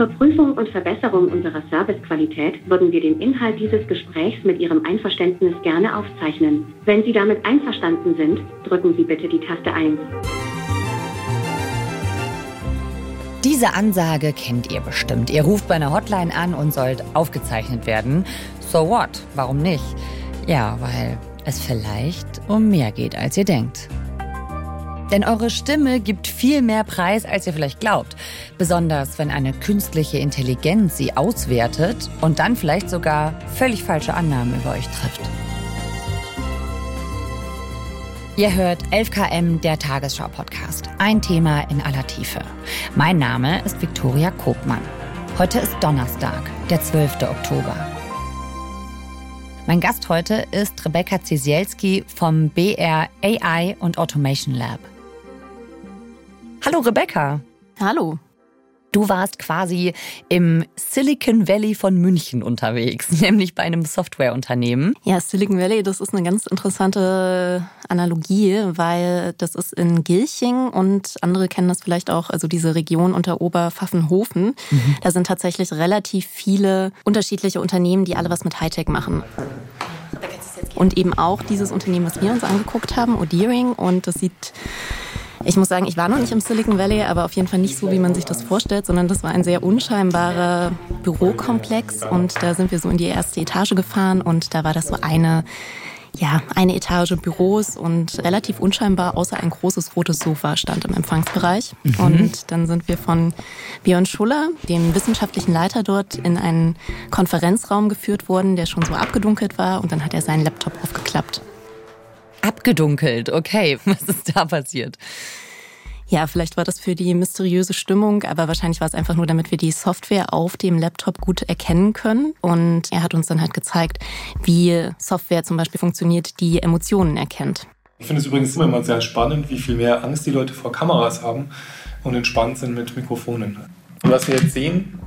Zur Prüfung und Verbesserung unserer Servicequalität würden wir den Inhalt dieses Gesprächs mit Ihrem Einverständnis gerne aufzeichnen. Wenn Sie damit einverstanden sind, drücken Sie bitte die Taste 1. Diese Ansage kennt ihr bestimmt. Ihr ruft bei einer Hotline an und sollt aufgezeichnet werden. So what? Warum nicht? Ja, weil es vielleicht um mehr geht, als ihr denkt. Denn eure Stimme gibt viel mehr Preis, als ihr vielleicht glaubt. Besonders wenn eine künstliche Intelligenz sie auswertet und dann vielleicht sogar völlig falsche Annahmen über euch trifft. Ihr hört 11KM, der Tagesschau-Podcast. Ein Thema in aller Tiefe. Mein Name ist Viktoria Kobmann. Heute ist Donnerstag, der 12. Oktober. Mein Gast heute ist Rebecca Zisielski vom BR AI und Automation Lab. Hallo Rebecca. Hallo. Du warst quasi im Silicon Valley von München unterwegs, nämlich bei einem Softwareunternehmen. Ja, Silicon Valley, das ist eine ganz interessante Analogie, weil das ist in Gilching und andere kennen das vielleicht auch, also diese Region unter Oberpfaffenhofen. Mhm. Da sind tatsächlich relativ viele unterschiedliche Unternehmen, die alle was mit Hightech machen. Und eben auch dieses Unternehmen, was wir uns angeguckt haben, Odeering. Und das sieht ich muss sagen, ich war noch nicht im Silicon Valley, aber auf jeden Fall nicht so, wie man sich das vorstellt, sondern das war ein sehr unscheinbarer Bürokomplex und da sind wir so in die erste Etage gefahren und da war das so eine ja, eine Etage Büros und relativ unscheinbar, außer ein großes rotes Sofa stand im Empfangsbereich. Mhm. Und dann sind wir von Björn Schuller, dem wissenschaftlichen Leiter dort, in einen Konferenzraum geführt worden, der schon so abgedunkelt war. Und dann hat er seinen Laptop aufgeklappt. Abgedunkelt, okay. Was ist da passiert? Ja, vielleicht war das für die mysteriöse Stimmung, aber wahrscheinlich war es einfach nur, damit wir die Software auf dem Laptop gut erkennen können. Und er hat uns dann halt gezeigt, wie Software zum Beispiel funktioniert, die Emotionen erkennt. Ich finde es übrigens immer mal sehr spannend, wie viel mehr Angst die Leute vor Kameras haben und entspannt sind mit Mikrofonen. Und was wir jetzt sehen,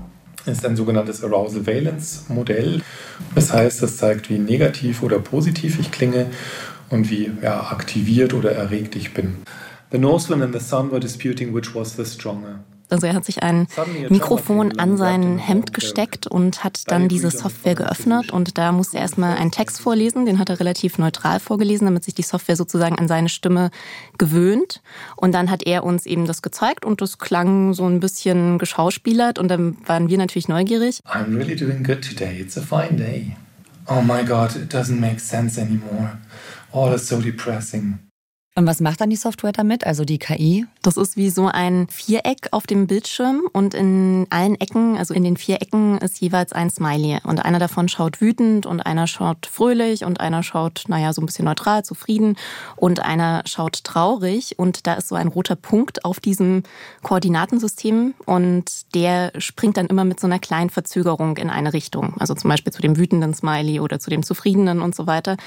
ist ein sogenanntes Arousal Valence Modell. Das heißt, es zeigt, wie negativ oder positiv ich klinge und wie ja, aktiviert oder erregt ich bin. The Norseman and the Sun were disputing which was the stronger. Also er hat sich ein Mikrofon an sein Hemd gesteckt und hat dann diese Software geöffnet und da musste er erstmal einen Text vorlesen, den hat er relativ neutral vorgelesen, damit sich die Software sozusagen an seine Stimme gewöhnt und dann hat er uns eben das gezeigt und das klang so ein bisschen geschauspielert und dann waren wir natürlich neugierig. I'm really doing good today. It's a fine day. Oh my god, it doesn't make sense anymore. Oh, that's so depressing. Und was macht dann die Software damit, also die KI? Das ist wie so ein Viereck auf dem Bildschirm und in allen Ecken, also in den vier Ecken ist jeweils ein Smiley. Und einer davon schaut wütend und einer schaut fröhlich und einer schaut, naja, so ein bisschen neutral, zufrieden und einer schaut traurig. Und da ist so ein roter Punkt auf diesem Koordinatensystem und der springt dann immer mit so einer kleinen Verzögerung in eine Richtung. Also zum Beispiel zu dem wütenden Smiley oder zu dem zufriedenen und so weiter.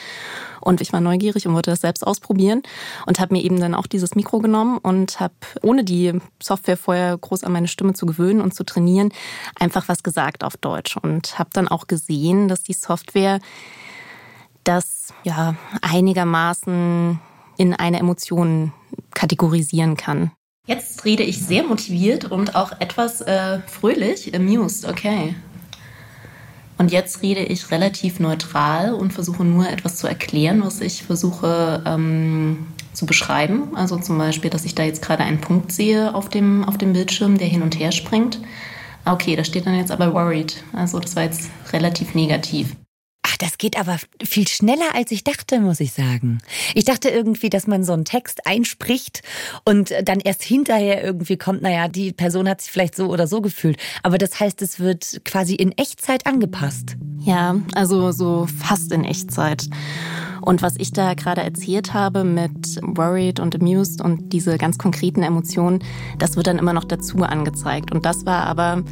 Und ich war neugierig und wollte das selbst ausprobieren und habe mir eben dann auch dieses Mikro genommen und habe, ohne die Software vorher groß an meine Stimme zu gewöhnen und zu trainieren, einfach was gesagt auf Deutsch und habe dann auch gesehen, dass die Software das ja einigermaßen in eine Emotion kategorisieren kann. Jetzt rede ich sehr motiviert und auch etwas äh, fröhlich, amused, okay. Und jetzt rede ich relativ neutral und versuche nur etwas zu erklären, was ich versuche ähm, zu beschreiben. Also zum Beispiel, dass ich da jetzt gerade einen Punkt sehe auf dem, auf dem Bildschirm, der hin und her springt. Okay, da steht dann jetzt aber worried. Also das war jetzt relativ negativ. Das geht aber viel schneller, als ich dachte, muss ich sagen. Ich dachte irgendwie, dass man so einen Text einspricht und dann erst hinterher irgendwie kommt, naja, die Person hat sich vielleicht so oder so gefühlt. Aber das heißt, es wird quasi in Echtzeit angepasst. Ja, also so fast in Echtzeit. Und was ich da gerade erzählt habe mit worried und amused und diese ganz konkreten Emotionen, das wird dann immer noch dazu angezeigt. Und das war aber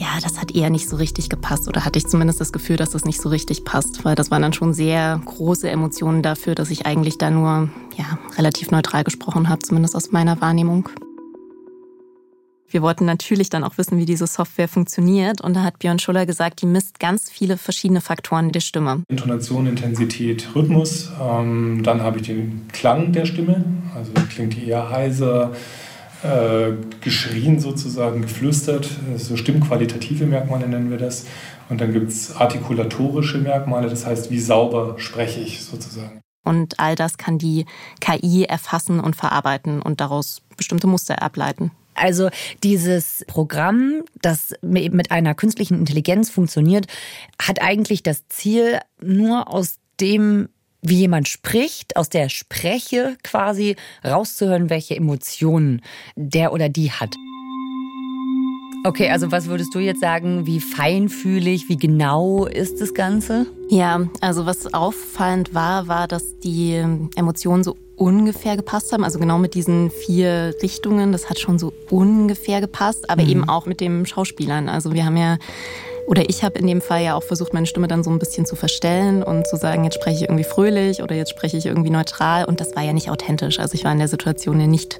ja, das hat eher nicht so richtig gepasst oder hatte ich zumindest das Gefühl, dass das nicht so richtig passt, weil das waren dann schon sehr große Emotionen dafür, dass ich eigentlich da nur ja, relativ neutral gesprochen habe, zumindest aus meiner Wahrnehmung. Wir wollten natürlich dann auch wissen, wie diese Software funktioniert. Und da hat Björn Schuller gesagt, die misst ganz viele verschiedene Faktoren der Stimme. Intonation, Intensität, Rhythmus. Ähm, dann habe ich den Klang der Stimme. Also klingt die eher heiser, äh, geschrien sozusagen, geflüstert, so stimmqualitative Merkmale nennen wir das. Und dann gibt es artikulatorische Merkmale, das heißt, wie sauber spreche ich sozusagen. Und all das kann die KI erfassen und verarbeiten und daraus bestimmte Muster ableiten. Also dieses Programm, das mit einer künstlichen Intelligenz funktioniert, hat eigentlich das Ziel, nur aus dem wie jemand spricht, aus der Spreche quasi rauszuhören, welche Emotionen der oder die hat. Okay, also was würdest du jetzt sagen, wie feinfühlig, wie genau ist das Ganze? Ja, also was auffallend war, war, dass die Emotionen so ungefähr gepasst haben. Also genau mit diesen vier Richtungen, das hat schon so ungefähr gepasst, aber mhm. eben auch mit den Schauspielern. Also wir haben ja oder ich habe in dem Fall ja auch versucht, meine Stimme dann so ein bisschen zu verstellen und zu sagen, jetzt spreche ich irgendwie fröhlich oder jetzt spreche ich irgendwie neutral. Und das war ja nicht authentisch. Also ich war in der Situation ja nicht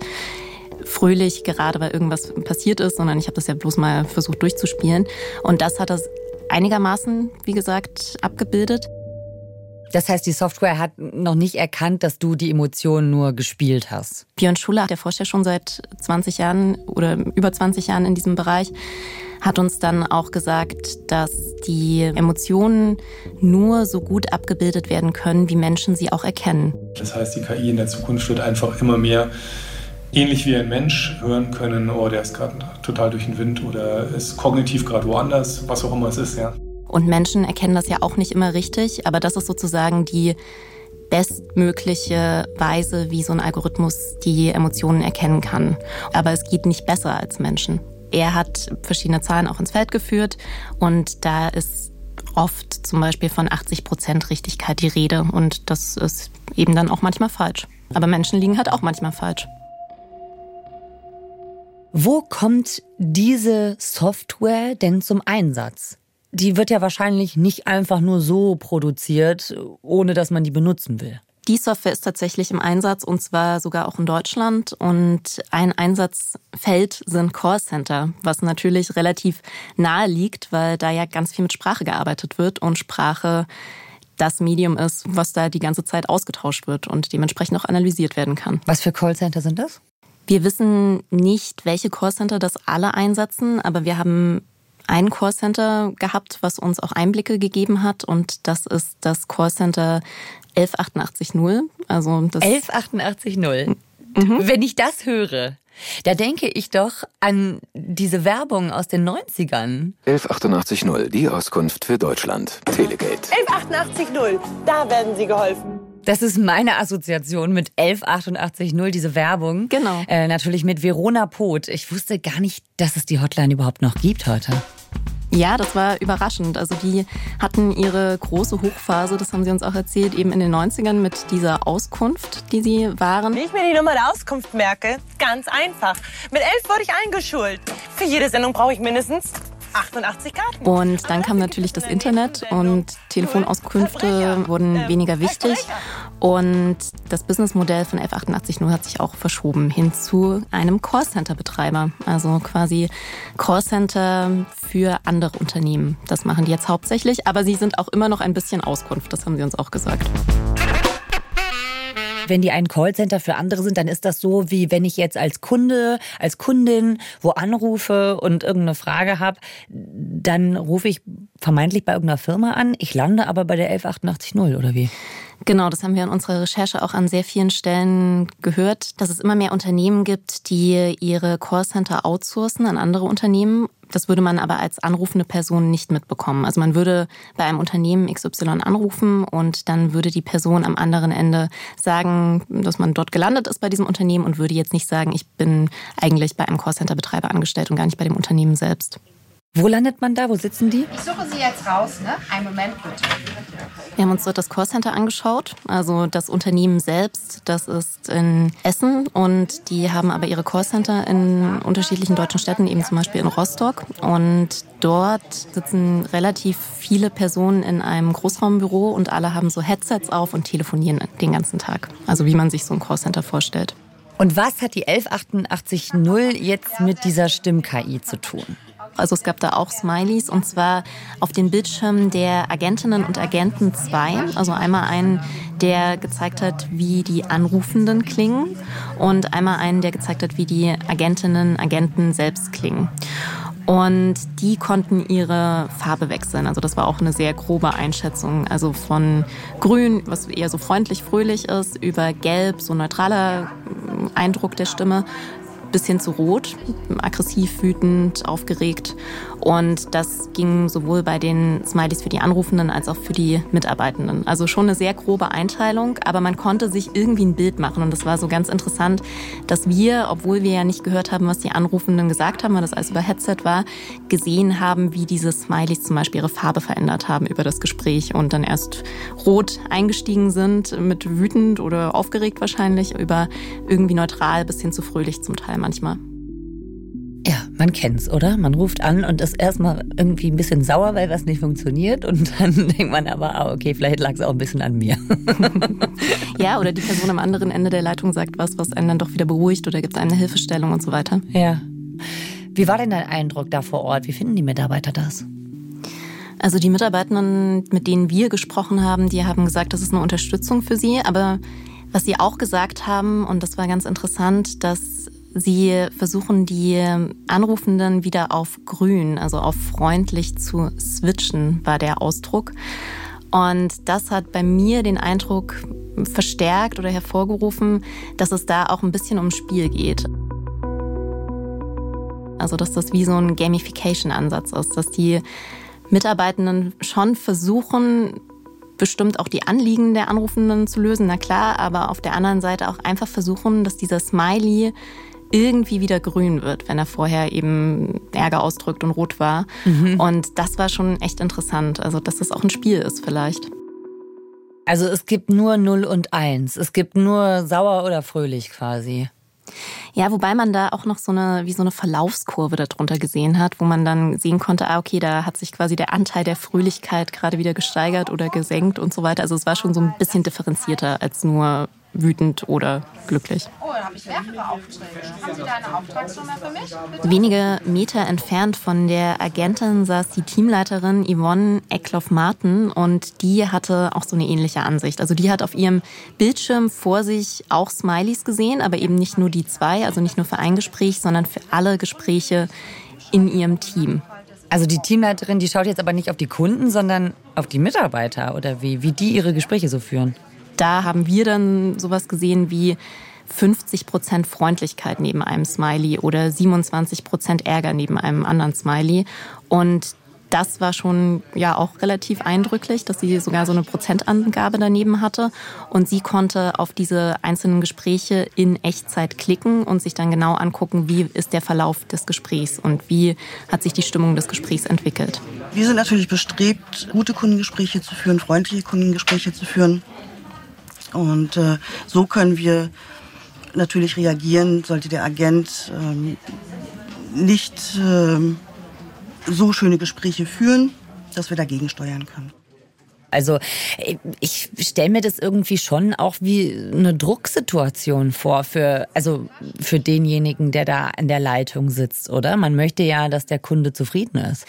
fröhlich, gerade weil irgendwas passiert ist, sondern ich habe das ja bloß mal versucht durchzuspielen. Und das hat das einigermaßen, wie gesagt, abgebildet. Das heißt, die Software hat noch nicht erkannt, dass du die Emotionen nur gespielt hast. Björn Schuller, der forscht ja schon seit 20 Jahren oder über 20 Jahren in diesem Bereich, hat uns dann auch gesagt, dass die Emotionen nur so gut abgebildet werden können, wie Menschen sie auch erkennen. Das heißt, die KI in der Zukunft wird einfach immer mehr ähnlich wie ein Mensch hören können, oh, der ist gerade total durch den Wind oder ist kognitiv gerade woanders, was auch immer es ist, ja. Und Menschen erkennen das ja auch nicht immer richtig, aber das ist sozusagen die bestmögliche Weise, wie so ein Algorithmus die Emotionen erkennen kann. Aber es geht nicht besser als Menschen. Er hat verschiedene Zahlen auch ins Feld geführt und da ist oft zum Beispiel von 80 Prozent Richtigkeit die Rede und das ist eben dann auch manchmal falsch. Aber Menschen liegen halt auch manchmal falsch. Wo kommt diese Software denn zum Einsatz? Die wird ja wahrscheinlich nicht einfach nur so produziert, ohne dass man die benutzen will. Die Software ist tatsächlich im Einsatz und zwar sogar auch in Deutschland. Und ein Einsatzfeld sind Callcenter, was natürlich relativ nahe liegt, weil da ja ganz viel mit Sprache gearbeitet wird und Sprache das Medium ist, was da die ganze Zeit ausgetauscht wird und dementsprechend auch analysiert werden kann. Was für Callcenter sind das? Wir wissen nicht, welche Callcenter das alle einsetzen, aber wir haben ein Callcenter gehabt, was uns auch Einblicke gegeben hat und das ist das Callcenter 11880. Also das 11880. Mhm. Wenn ich das höre, da denke ich doch an diese Werbung aus den 90ern. 11880, die Auskunft für Deutschland. Telegate. 11880, da werden Sie geholfen. Das ist meine Assoziation mit 11880, diese Werbung. Genau. Äh, natürlich mit Verona Poth. Ich wusste gar nicht, dass es die Hotline überhaupt noch gibt heute. Ja, das war überraschend. Also die hatten ihre große Hochphase, das haben sie uns auch erzählt, eben in den 90ern mit dieser Auskunft, die sie waren. Wie ich mir die Nummer der Auskunft merke? Ganz einfach. Mit elf wurde ich eingeschult. Für jede Sendung brauche ich mindestens 88 Karten. Und dann kam natürlich das Internet und Telefonauskünfte wurden weniger wichtig. Und das Businessmodell von F880 hat sich auch verschoben hin zu einem Callcenter-Betreiber. Also quasi Callcenter für andere Unternehmen. Das machen die jetzt hauptsächlich, aber sie sind auch immer noch ein bisschen Auskunft. Das haben sie uns auch gesagt wenn die ein Callcenter für andere sind, dann ist das so, wie wenn ich jetzt als Kunde, als Kundin wo anrufe und irgendeine Frage habe, dann rufe ich vermeintlich bei irgendeiner Firma an, ich lande aber bei der 11880 oder wie? Genau, das haben wir in unserer Recherche auch an sehr vielen Stellen gehört, dass es immer mehr Unternehmen gibt, die ihre Callcenter outsourcen an andere Unternehmen. Das würde man aber als anrufende Person nicht mitbekommen. Also man würde bei einem Unternehmen XY anrufen und dann würde die Person am anderen Ende sagen, dass man dort gelandet ist bei diesem Unternehmen und würde jetzt nicht sagen, ich bin eigentlich bei einem Callcenter-Betreiber angestellt und gar nicht bei dem Unternehmen selbst. Wo landet man da? Wo sitzen die? Ich suche sie jetzt raus, ne? Einen Moment bitte. Wir haben uns dort das Callcenter angeschaut, also das Unternehmen selbst, das ist in Essen und die haben aber ihre Callcenter in unterschiedlichen deutschen Städten, eben zum Beispiel in Rostock. Und dort sitzen relativ viele Personen in einem Großraumbüro und alle haben so Headsets auf und telefonieren den ganzen Tag. Also wie man sich so ein Callcenter vorstellt. Und was hat die 11880 jetzt mit dieser Stimm-KI zu tun? Also es gab da auch Smileys und zwar auf den Bildschirmen der Agentinnen und Agenten 2. Also einmal einen, der gezeigt hat, wie die Anrufenden klingen und einmal einen, der gezeigt hat, wie die Agentinnen, Agenten selbst klingen. Und die konnten ihre Farbe wechseln. Also das war auch eine sehr grobe Einschätzung. Also von grün, was eher so freundlich, fröhlich ist, über gelb, so neutraler Eindruck der Stimme, bis hin zu rot, aggressiv, wütend, aufgeregt. Und das ging sowohl bei den Smileys für die Anrufenden als auch für die Mitarbeitenden. Also schon eine sehr grobe Einteilung, aber man konnte sich irgendwie ein Bild machen. Und das war so ganz interessant, dass wir, obwohl wir ja nicht gehört haben, was die Anrufenden gesagt haben, weil das alles über Headset war, gesehen haben, wie diese Smileys zum Beispiel ihre Farbe verändert haben über das Gespräch und dann erst rot eingestiegen sind, mit wütend oder aufgeregt wahrscheinlich, über irgendwie neutral bis hin zu fröhlich zum Teil manchmal. Man kennt's, oder? Man ruft an und ist erstmal irgendwie ein bisschen sauer, weil was nicht funktioniert. Und dann denkt man aber, ah, okay, vielleicht lag es auch ein bisschen an mir. ja, oder die Person am anderen Ende der Leitung sagt was, was einen dann doch wieder beruhigt oder gibt eine Hilfestellung und so weiter. Ja. Wie war denn dein Eindruck da vor Ort? Wie finden die Mitarbeiter das? Also die Mitarbeitenden, mit denen wir gesprochen haben, die haben gesagt, das ist eine Unterstützung für sie. Aber was sie auch gesagt haben, und das war ganz interessant, dass Sie versuchen die Anrufenden wieder auf grün, also auf freundlich zu switchen, war der Ausdruck. Und das hat bei mir den Eindruck verstärkt oder hervorgerufen, dass es da auch ein bisschen ums Spiel geht. Also dass das wie so ein Gamification-Ansatz ist, dass die Mitarbeitenden schon versuchen, bestimmt auch die Anliegen der Anrufenden zu lösen, na klar, aber auf der anderen Seite auch einfach versuchen, dass dieser Smiley irgendwie wieder grün wird, wenn er vorher eben Ärger ausdrückt und rot war. Mhm. Und das war schon echt interessant. Also, dass das auch ein Spiel ist vielleicht. Also es gibt nur 0 und 1. Es gibt nur sauer oder fröhlich quasi. Ja, wobei man da auch noch so eine, wie so eine Verlaufskurve darunter gesehen hat, wo man dann sehen konnte, ah, okay, da hat sich quasi der Anteil der Fröhlichkeit gerade wieder gesteigert oder gesenkt und so weiter. Also es war schon so ein bisschen differenzierter als nur wütend oder glücklich. Oh, da habe ich mehrere Aufträge. Haben Sie da eine Auftragsnummer für mich? Bitte? Wenige Meter entfernt von der Agentin saß die Teamleiterin Yvonne Eckloff-Martin und die hatte auch so eine ähnliche Ansicht. Also die hat auf ihrem Bildschirm vor sich auch Smileys gesehen, aber eben nicht nur die zwei, also nicht nur für ein Gespräch, sondern für alle Gespräche in ihrem Team. Also die Teamleiterin, die schaut jetzt aber nicht auf die Kunden, sondern auf die Mitarbeiter oder wie, wie die ihre Gespräche so führen da haben wir dann sowas gesehen wie 50 Prozent Freundlichkeit neben einem Smiley oder 27 Prozent Ärger neben einem anderen Smiley. Und das war schon ja auch relativ eindrücklich, dass sie sogar so eine Prozentangabe daneben hatte. Und sie konnte auf diese einzelnen Gespräche in Echtzeit klicken und sich dann genau angucken, wie ist der Verlauf des Gesprächs und wie hat sich die Stimmung des Gesprächs entwickelt. Wir sind natürlich bestrebt, gute Kundengespräche zu führen, freundliche Kundengespräche zu führen. Und äh, so können wir natürlich reagieren, sollte der Agent ähm, nicht ähm, so schöne Gespräche führen, dass wir dagegen steuern können. Also ich stelle mir das irgendwie schon auch wie eine Drucksituation vor für also für denjenigen, der da an der Leitung sitzt, oder? Man möchte ja, dass der Kunde zufrieden ist.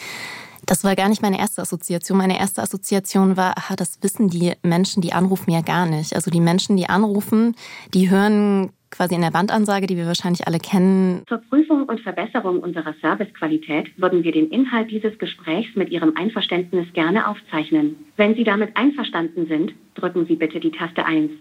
Das war gar nicht meine erste Assoziation. Meine erste Assoziation war, aha, das wissen die Menschen, die anrufen ja gar nicht. Also die Menschen, die anrufen, die hören quasi in der Bandansage, die wir wahrscheinlich alle kennen. Zur Prüfung und Verbesserung unserer Servicequalität würden wir den Inhalt dieses Gesprächs mit Ihrem Einverständnis gerne aufzeichnen. Wenn Sie damit einverstanden sind, drücken Sie bitte die Taste 1.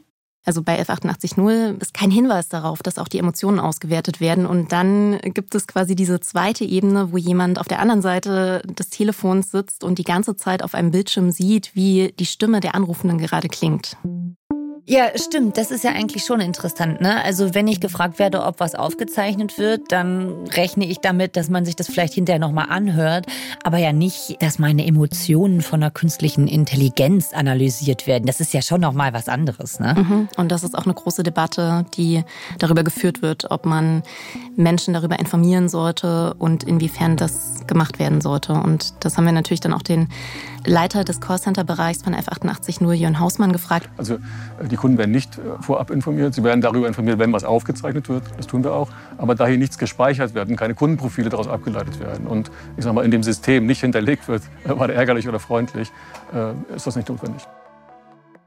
Also bei F880 ist kein Hinweis darauf, dass auch die Emotionen ausgewertet werden. Und dann gibt es quasi diese zweite Ebene, wo jemand auf der anderen Seite des Telefons sitzt und die ganze Zeit auf einem Bildschirm sieht, wie die Stimme der Anrufenden gerade klingt. Ja, stimmt. Das ist ja eigentlich schon interessant. Ne? Also wenn ich gefragt werde, ob was aufgezeichnet wird, dann rechne ich damit, dass man sich das vielleicht hinterher nochmal anhört, aber ja nicht, dass meine Emotionen von einer künstlichen Intelligenz analysiert werden. Das ist ja schon nochmal was anderes. Ne? Mhm. Und das ist auch eine große Debatte, die darüber geführt wird, ob man Menschen darüber informieren sollte und inwiefern das gemacht werden sollte. Und das haben wir natürlich dann auch den Leiter des Callcenter-Bereichs von F88 nur Jörn Hausmann gefragt. Also Die Kunden werden nicht äh, vorab informiert. Sie werden darüber informiert, wenn was aufgezeichnet wird. Das tun wir auch. Aber da hier nichts gespeichert werden, keine Kundenprofile daraus abgeleitet werden und ich sag mal, in dem System nicht hinterlegt wird, war der ärgerlich oder freundlich, ist das nicht notwendig.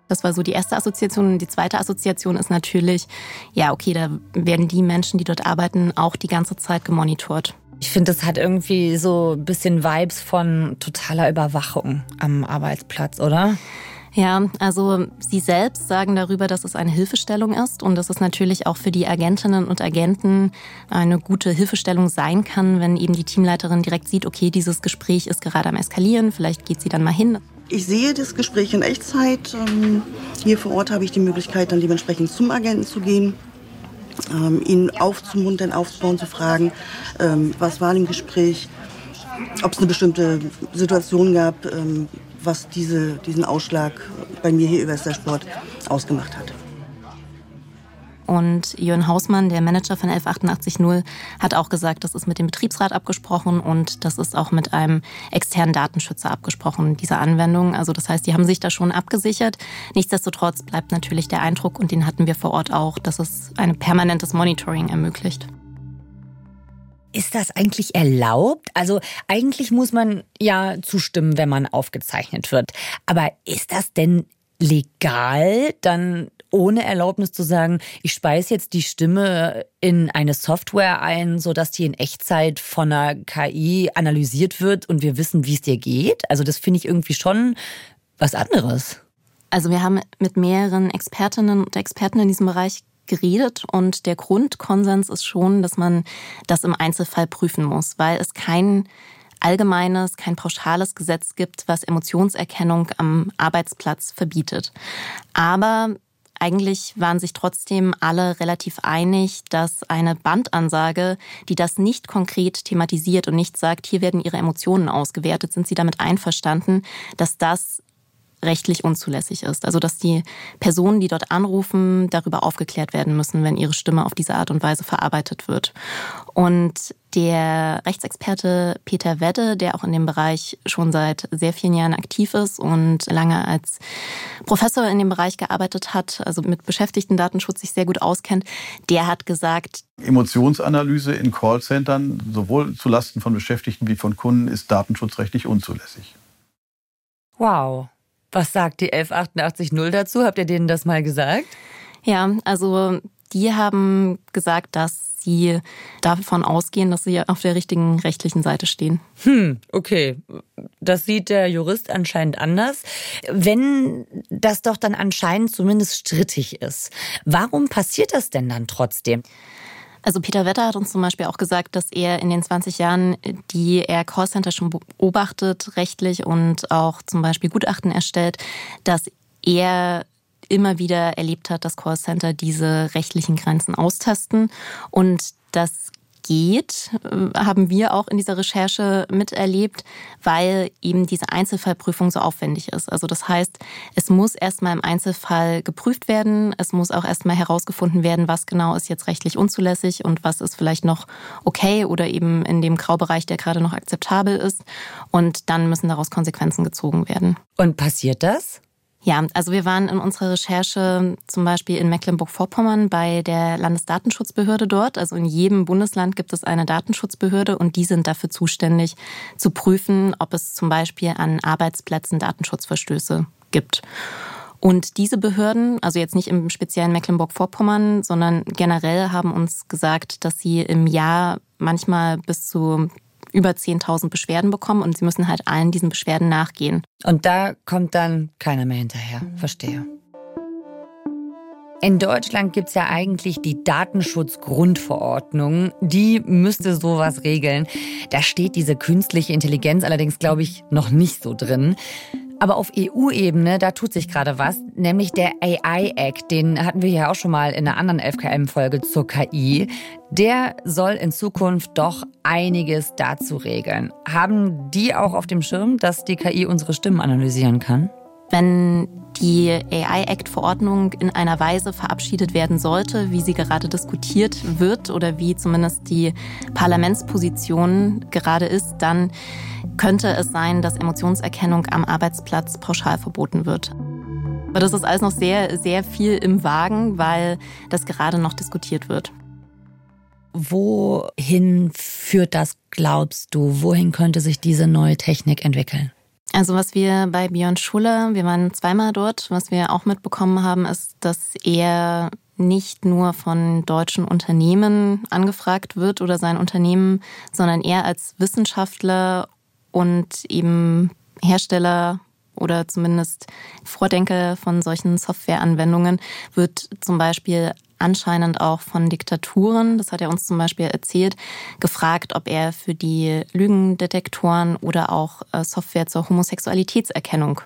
Das war so die erste Assoziation. Und die zweite Assoziation ist natürlich, ja, okay, da werden die Menschen, die dort arbeiten, auch die ganze Zeit gemonitort. Ich finde, das hat irgendwie so ein bisschen Vibes von totaler Überwachung am Arbeitsplatz, oder? Ja, also Sie selbst sagen darüber, dass es eine Hilfestellung ist und dass es natürlich auch für die Agentinnen und Agenten eine gute Hilfestellung sein kann, wenn eben die Teamleiterin direkt sieht, okay, dieses Gespräch ist gerade am Eskalieren, vielleicht geht sie dann mal hin. Ich sehe das Gespräch in Echtzeit. Ähm, hier vor Ort habe ich die Möglichkeit, dann dementsprechend zum Agenten zu gehen, ähm, ihn aufzumuntern, aufzubauen, zu fragen, ähm, was war im Gespräch, ob es eine bestimmte Situation gab, was diese, diesen Ausschlag bei mir hier über Sport ausgemacht hat. Und Jörn Hausmann, der Manager von 11880, hat auch gesagt, das ist mit dem Betriebsrat abgesprochen und das ist auch mit einem externen Datenschützer abgesprochen, diese Anwendung. Also das heißt, die haben sich da schon abgesichert. Nichtsdestotrotz bleibt natürlich der Eindruck, und den hatten wir vor Ort auch, dass es ein permanentes Monitoring ermöglicht. Ist das eigentlich erlaubt? Also eigentlich muss man ja zustimmen, wenn man aufgezeichnet wird. Aber ist das denn legal, dann ohne Erlaubnis zu sagen, ich speise jetzt die Stimme in eine Software ein, sodass die in Echtzeit von einer KI analysiert wird und wir wissen, wie es dir geht? Also das finde ich irgendwie schon was anderes. Also wir haben mit mehreren Expertinnen und Experten in diesem Bereich geredet und der Grundkonsens ist schon, dass man das im Einzelfall prüfen muss, weil es kein allgemeines, kein pauschales Gesetz gibt, was Emotionserkennung am Arbeitsplatz verbietet. Aber eigentlich waren sich trotzdem alle relativ einig, dass eine Bandansage, die das nicht konkret thematisiert und nicht sagt, hier werden ihre Emotionen ausgewertet, sind sie damit einverstanden, dass das rechtlich unzulässig ist. Also dass die Personen, die dort anrufen, darüber aufgeklärt werden müssen, wenn ihre Stimme auf diese Art und Weise verarbeitet wird. Und der Rechtsexperte Peter Wedde, der auch in dem Bereich schon seit sehr vielen Jahren aktiv ist und lange als Professor in dem Bereich gearbeitet hat, also mit beschäftigten Datenschutz sich sehr gut auskennt, der hat gesagt, Emotionsanalyse in Callcentern, sowohl zulasten von Beschäftigten wie von Kunden, ist datenschutzrechtlich unzulässig. Wow. Was sagt die 11880 dazu? Habt ihr denen das mal gesagt? Ja, also die haben gesagt, dass sie davon ausgehen, dass sie auf der richtigen rechtlichen Seite stehen. Hm, okay. Das sieht der Jurist anscheinend anders. Wenn das doch dann anscheinend zumindest strittig ist, warum passiert das denn dann trotzdem? Also Peter Wetter hat uns zum Beispiel auch gesagt, dass er in den 20 Jahren, die er Callcenter schon beobachtet, rechtlich und auch zum Beispiel Gutachten erstellt, dass er immer wieder erlebt hat, dass Callcenter diese rechtlichen Grenzen austesten und dass geht, äh, haben wir auch in dieser Recherche miterlebt, weil eben diese Einzelfallprüfung so aufwendig ist. Also das heißt, es muss erstmal im Einzelfall geprüft werden, es muss auch erstmal herausgefunden werden, was genau ist jetzt rechtlich unzulässig und was ist vielleicht noch okay oder eben in dem Graubereich, der gerade noch akzeptabel ist. Und dann müssen daraus Konsequenzen gezogen werden. Und passiert das? Ja, also wir waren in unserer Recherche zum Beispiel in Mecklenburg-Vorpommern bei der Landesdatenschutzbehörde dort. Also in jedem Bundesland gibt es eine Datenschutzbehörde und die sind dafür zuständig zu prüfen, ob es zum Beispiel an Arbeitsplätzen Datenschutzverstöße gibt. Und diese Behörden, also jetzt nicht im speziellen Mecklenburg-Vorpommern, sondern generell haben uns gesagt, dass sie im Jahr manchmal bis zu über 10.000 Beschwerden bekommen und sie müssen halt allen diesen Beschwerden nachgehen. Und da kommt dann keiner mehr hinterher. Verstehe. In Deutschland gibt es ja eigentlich die Datenschutzgrundverordnung. Die müsste sowas regeln. Da steht diese künstliche Intelligenz allerdings, glaube ich, noch nicht so drin. Aber auf EU-Ebene, da tut sich gerade was, nämlich der AI Act, den hatten wir ja auch schon mal in einer anderen FKM-Folge zur KI. Der soll in Zukunft doch einiges dazu regeln. Haben die auch auf dem Schirm, dass die KI unsere Stimmen analysieren kann? Wenn die AI-Act-Verordnung in einer Weise verabschiedet werden sollte, wie sie gerade diskutiert wird oder wie zumindest die Parlamentsposition gerade ist, dann könnte es sein, dass Emotionserkennung am Arbeitsplatz pauschal verboten wird. Aber das ist alles noch sehr, sehr viel im Wagen, weil das gerade noch diskutiert wird. Wohin führt das, glaubst du? Wohin könnte sich diese neue Technik entwickeln? Also was wir bei Björn Schuller, wir waren zweimal dort, was wir auch mitbekommen haben, ist, dass er nicht nur von deutschen Unternehmen angefragt wird oder sein Unternehmen, sondern er als Wissenschaftler und eben Hersteller oder zumindest Vordenker von solchen Softwareanwendungen wird zum Beispiel anscheinend auch von Diktaturen, das hat er uns zum Beispiel erzählt, gefragt, ob er für die Lügendetektoren oder auch äh, Software zur Homosexualitätserkennung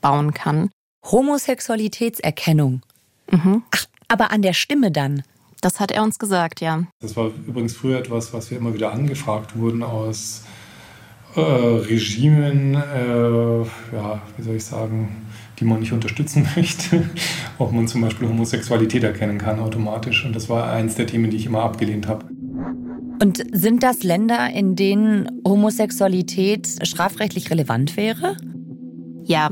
bauen kann. Homosexualitätserkennung? Mhm. Ach, aber an der Stimme dann? Das hat er uns gesagt, ja. Das war übrigens früher etwas, was wir immer wieder angefragt wurden aus äh, Regimen, äh, ja, wie soll ich sagen, die man nicht unterstützen möchte, ob man zum Beispiel Homosexualität erkennen kann automatisch. Und das war eins der Themen, die ich immer abgelehnt habe. Und sind das Länder, in denen Homosexualität strafrechtlich relevant wäre? Ja.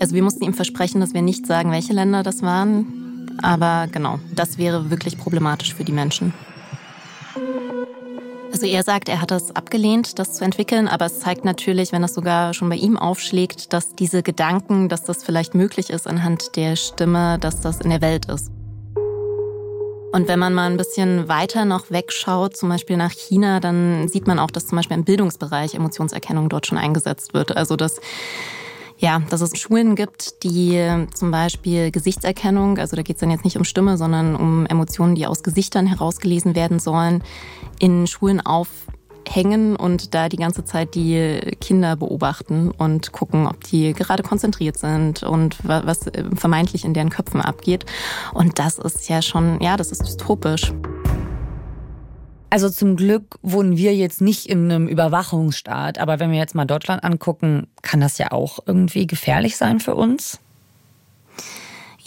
Also wir mussten ihm versprechen, dass wir nicht sagen, welche Länder das waren. Aber genau, das wäre wirklich problematisch für die Menschen. Also er sagt, er hat das abgelehnt, das zu entwickeln, aber es zeigt natürlich, wenn das sogar schon bei ihm aufschlägt, dass diese Gedanken, dass das vielleicht möglich ist anhand der Stimme, dass das in der Welt ist. Und wenn man mal ein bisschen weiter noch wegschaut, zum Beispiel nach China, dann sieht man auch, dass zum Beispiel im Bildungsbereich Emotionserkennung dort schon eingesetzt wird. Also dass ja, dass es Schulen gibt, die zum Beispiel Gesichtserkennung, also da geht es dann jetzt nicht um Stimme, sondern um Emotionen, die aus Gesichtern herausgelesen werden sollen, in Schulen aufhängen und da die ganze Zeit die Kinder beobachten und gucken, ob die gerade konzentriert sind und was vermeintlich in deren Köpfen abgeht. Und das ist ja schon, ja, das ist dystopisch. Also zum Glück wohnen wir jetzt nicht in einem Überwachungsstaat, aber wenn wir jetzt mal Deutschland angucken, kann das ja auch irgendwie gefährlich sein für uns.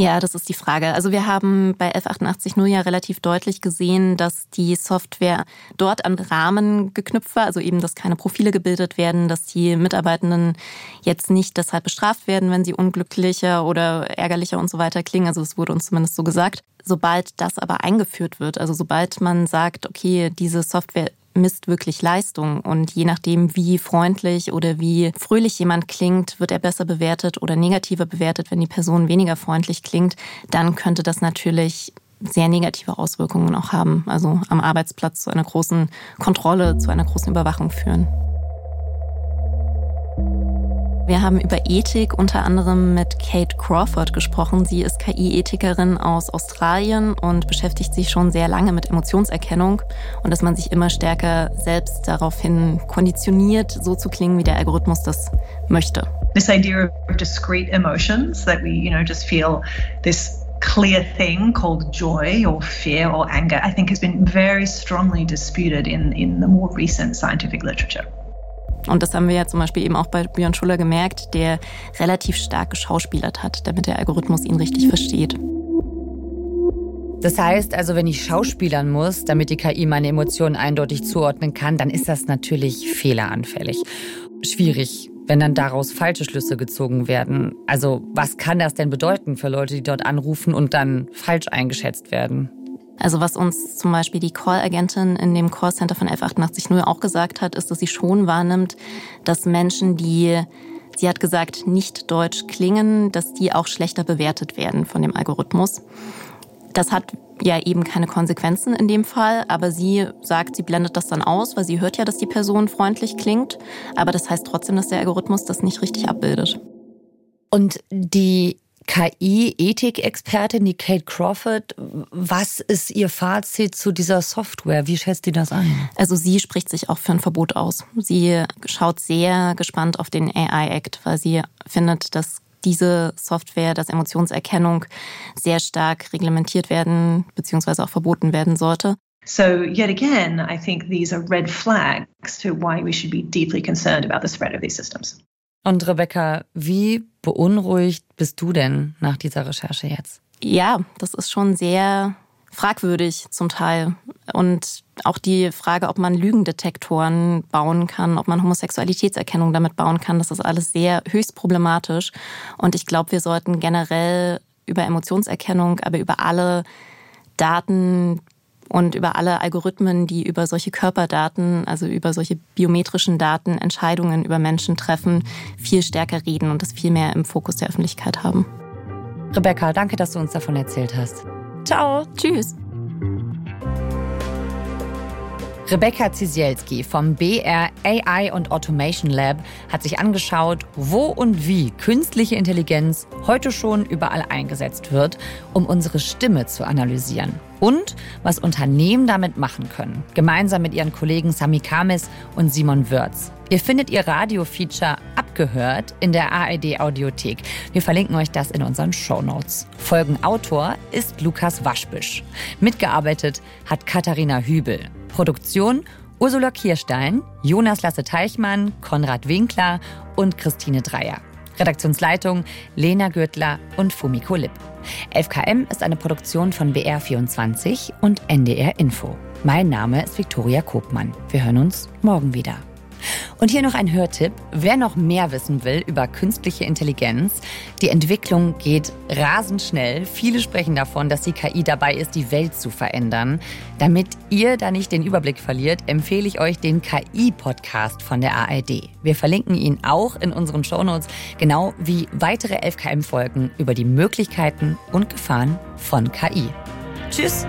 Ja, das ist die Frage. Also wir haben bei F880 ja relativ deutlich gesehen, dass die Software dort an Rahmen geknüpft war, also eben, dass keine Profile gebildet werden, dass die Mitarbeitenden jetzt nicht deshalb bestraft werden, wenn sie unglücklicher oder ärgerlicher und so weiter klingen. Also es wurde uns zumindest so gesagt. Sobald das aber eingeführt wird, also sobald man sagt, okay, diese Software misst wirklich Leistung. Und je nachdem, wie freundlich oder wie fröhlich jemand klingt, wird er besser bewertet oder negativer bewertet, wenn die Person weniger freundlich klingt. Dann könnte das natürlich sehr negative Auswirkungen auch haben. Also am Arbeitsplatz zu einer großen Kontrolle, zu einer großen Überwachung führen. Wir haben über Ethik unter anderem mit Kate Crawford gesprochen. Sie ist KI-Ethikerin aus Australien und beschäftigt sich schon sehr lange mit Emotionserkennung und dass man sich immer stärker selbst daraufhin konditioniert, so zu klingen, wie der Algorithmus das möchte. This idea of discrete emotions that we, you know, just feel this clear thing called joy or fear or anger, I think has been very strongly disputed in, in the more recent scientific literature. Und das haben wir ja zum Beispiel eben auch bei Björn Schuller gemerkt, der relativ stark geschauspielert hat, damit der Algorithmus ihn richtig versteht. Das heißt also, wenn ich schauspielern muss, damit die KI meine Emotionen eindeutig zuordnen kann, dann ist das natürlich fehleranfällig. Schwierig, wenn dann daraus falsche Schlüsse gezogen werden. Also was kann das denn bedeuten für Leute, die dort anrufen und dann falsch eingeschätzt werden? Also was uns zum Beispiel die Call-Agentin in dem Callcenter von 1188.0 auch gesagt hat, ist, dass sie schon wahrnimmt, dass Menschen, die, sie hat gesagt, nicht deutsch klingen, dass die auch schlechter bewertet werden von dem Algorithmus. Das hat ja eben keine Konsequenzen in dem Fall, aber sie sagt, sie blendet das dann aus, weil sie hört ja, dass die Person freundlich klingt, aber das heißt trotzdem, dass der Algorithmus das nicht richtig abbildet. Und die KI-Ethik-Expertin, die Kate Crawford. Was ist Ihr Fazit zu dieser Software? Wie schätzt sie das ein? Also sie spricht sich auch für ein Verbot aus. Sie schaut sehr gespannt auf den AI-Act, weil sie findet, dass diese Software, dass Emotionserkennung sehr stark reglementiert werden bzw. auch verboten werden sollte. So, yet again, I think these are red flags to why we should be deeply concerned about the spread of these systems. Und Rebecca, wie beunruhigt bist du denn nach dieser Recherche jetzt? Ja, das ist schon sehr, fragwürdig zum Teil. Und auch die Frage, ob man Lügendetektoren bauen kann, ob man Homosexualitätserkennung damit bauen kann, das ist alles sehr höchst problematisch. Und ich glaube, wir sollten generell über Emotionserkennung, aber über alle Daten und über alle Algorithmen, die über solche Körperdaten, also über solche biometrischen Daten Entscheidungen über Menschen treffen, viel stärker reden und das viel mehr im Fokus der Öffentlichkeit haben. Rebecca, danke, dass du uns davon erzählt hast. Ciao. Tschüss. Rebecca Zisielski vom BR AI und Automation Lab hat sich angeschaut, wo und wie künstliche Intelligenz heute schon überall eingesetzt wird, um unsere Stimme zu analysieren. Und was Unternehmen damit machen können, gemeinsam mit ihren Kollegen Sami Kamis und Simon Wörz. Ihr findet ihr Radio-Feature abgehört in der ARD Audiothek. Wir verlinken euch das in unseren Show Notes. Folgenautor ist Lukas Waschbisch. Mitgearbeitet hat Katharina Hübel. Produktion Ursula Kirstein, Jonas Lasse Teichmann, Konrad Winkler und Christine Dreier. Redaktionsleitung Lena Gürtler und Fumiko Lipp. 11KM ist eine Produktion von BR24 und NDR Info. Mein Name ist Viktoria Kobmann. Wir hören uns morgen wieder. Und hier noch ein Hörtipp. Wer noch mehr wissen will über künstliche Intelligenz, die Entwicklung geht rasend schnell. Viele sprechen davon, dass die KI dabei ist, die Welt zu verändern. Damit ihr da nicht den Überblick verliert, empfehle ich euch den KI-Podcast von der ARD. Wir verlinken ihn auch in unseren Shownotes, genau wie weitere 11KM-Folgen über die Möglichkeiten und Gefahren von KI. Tschüss!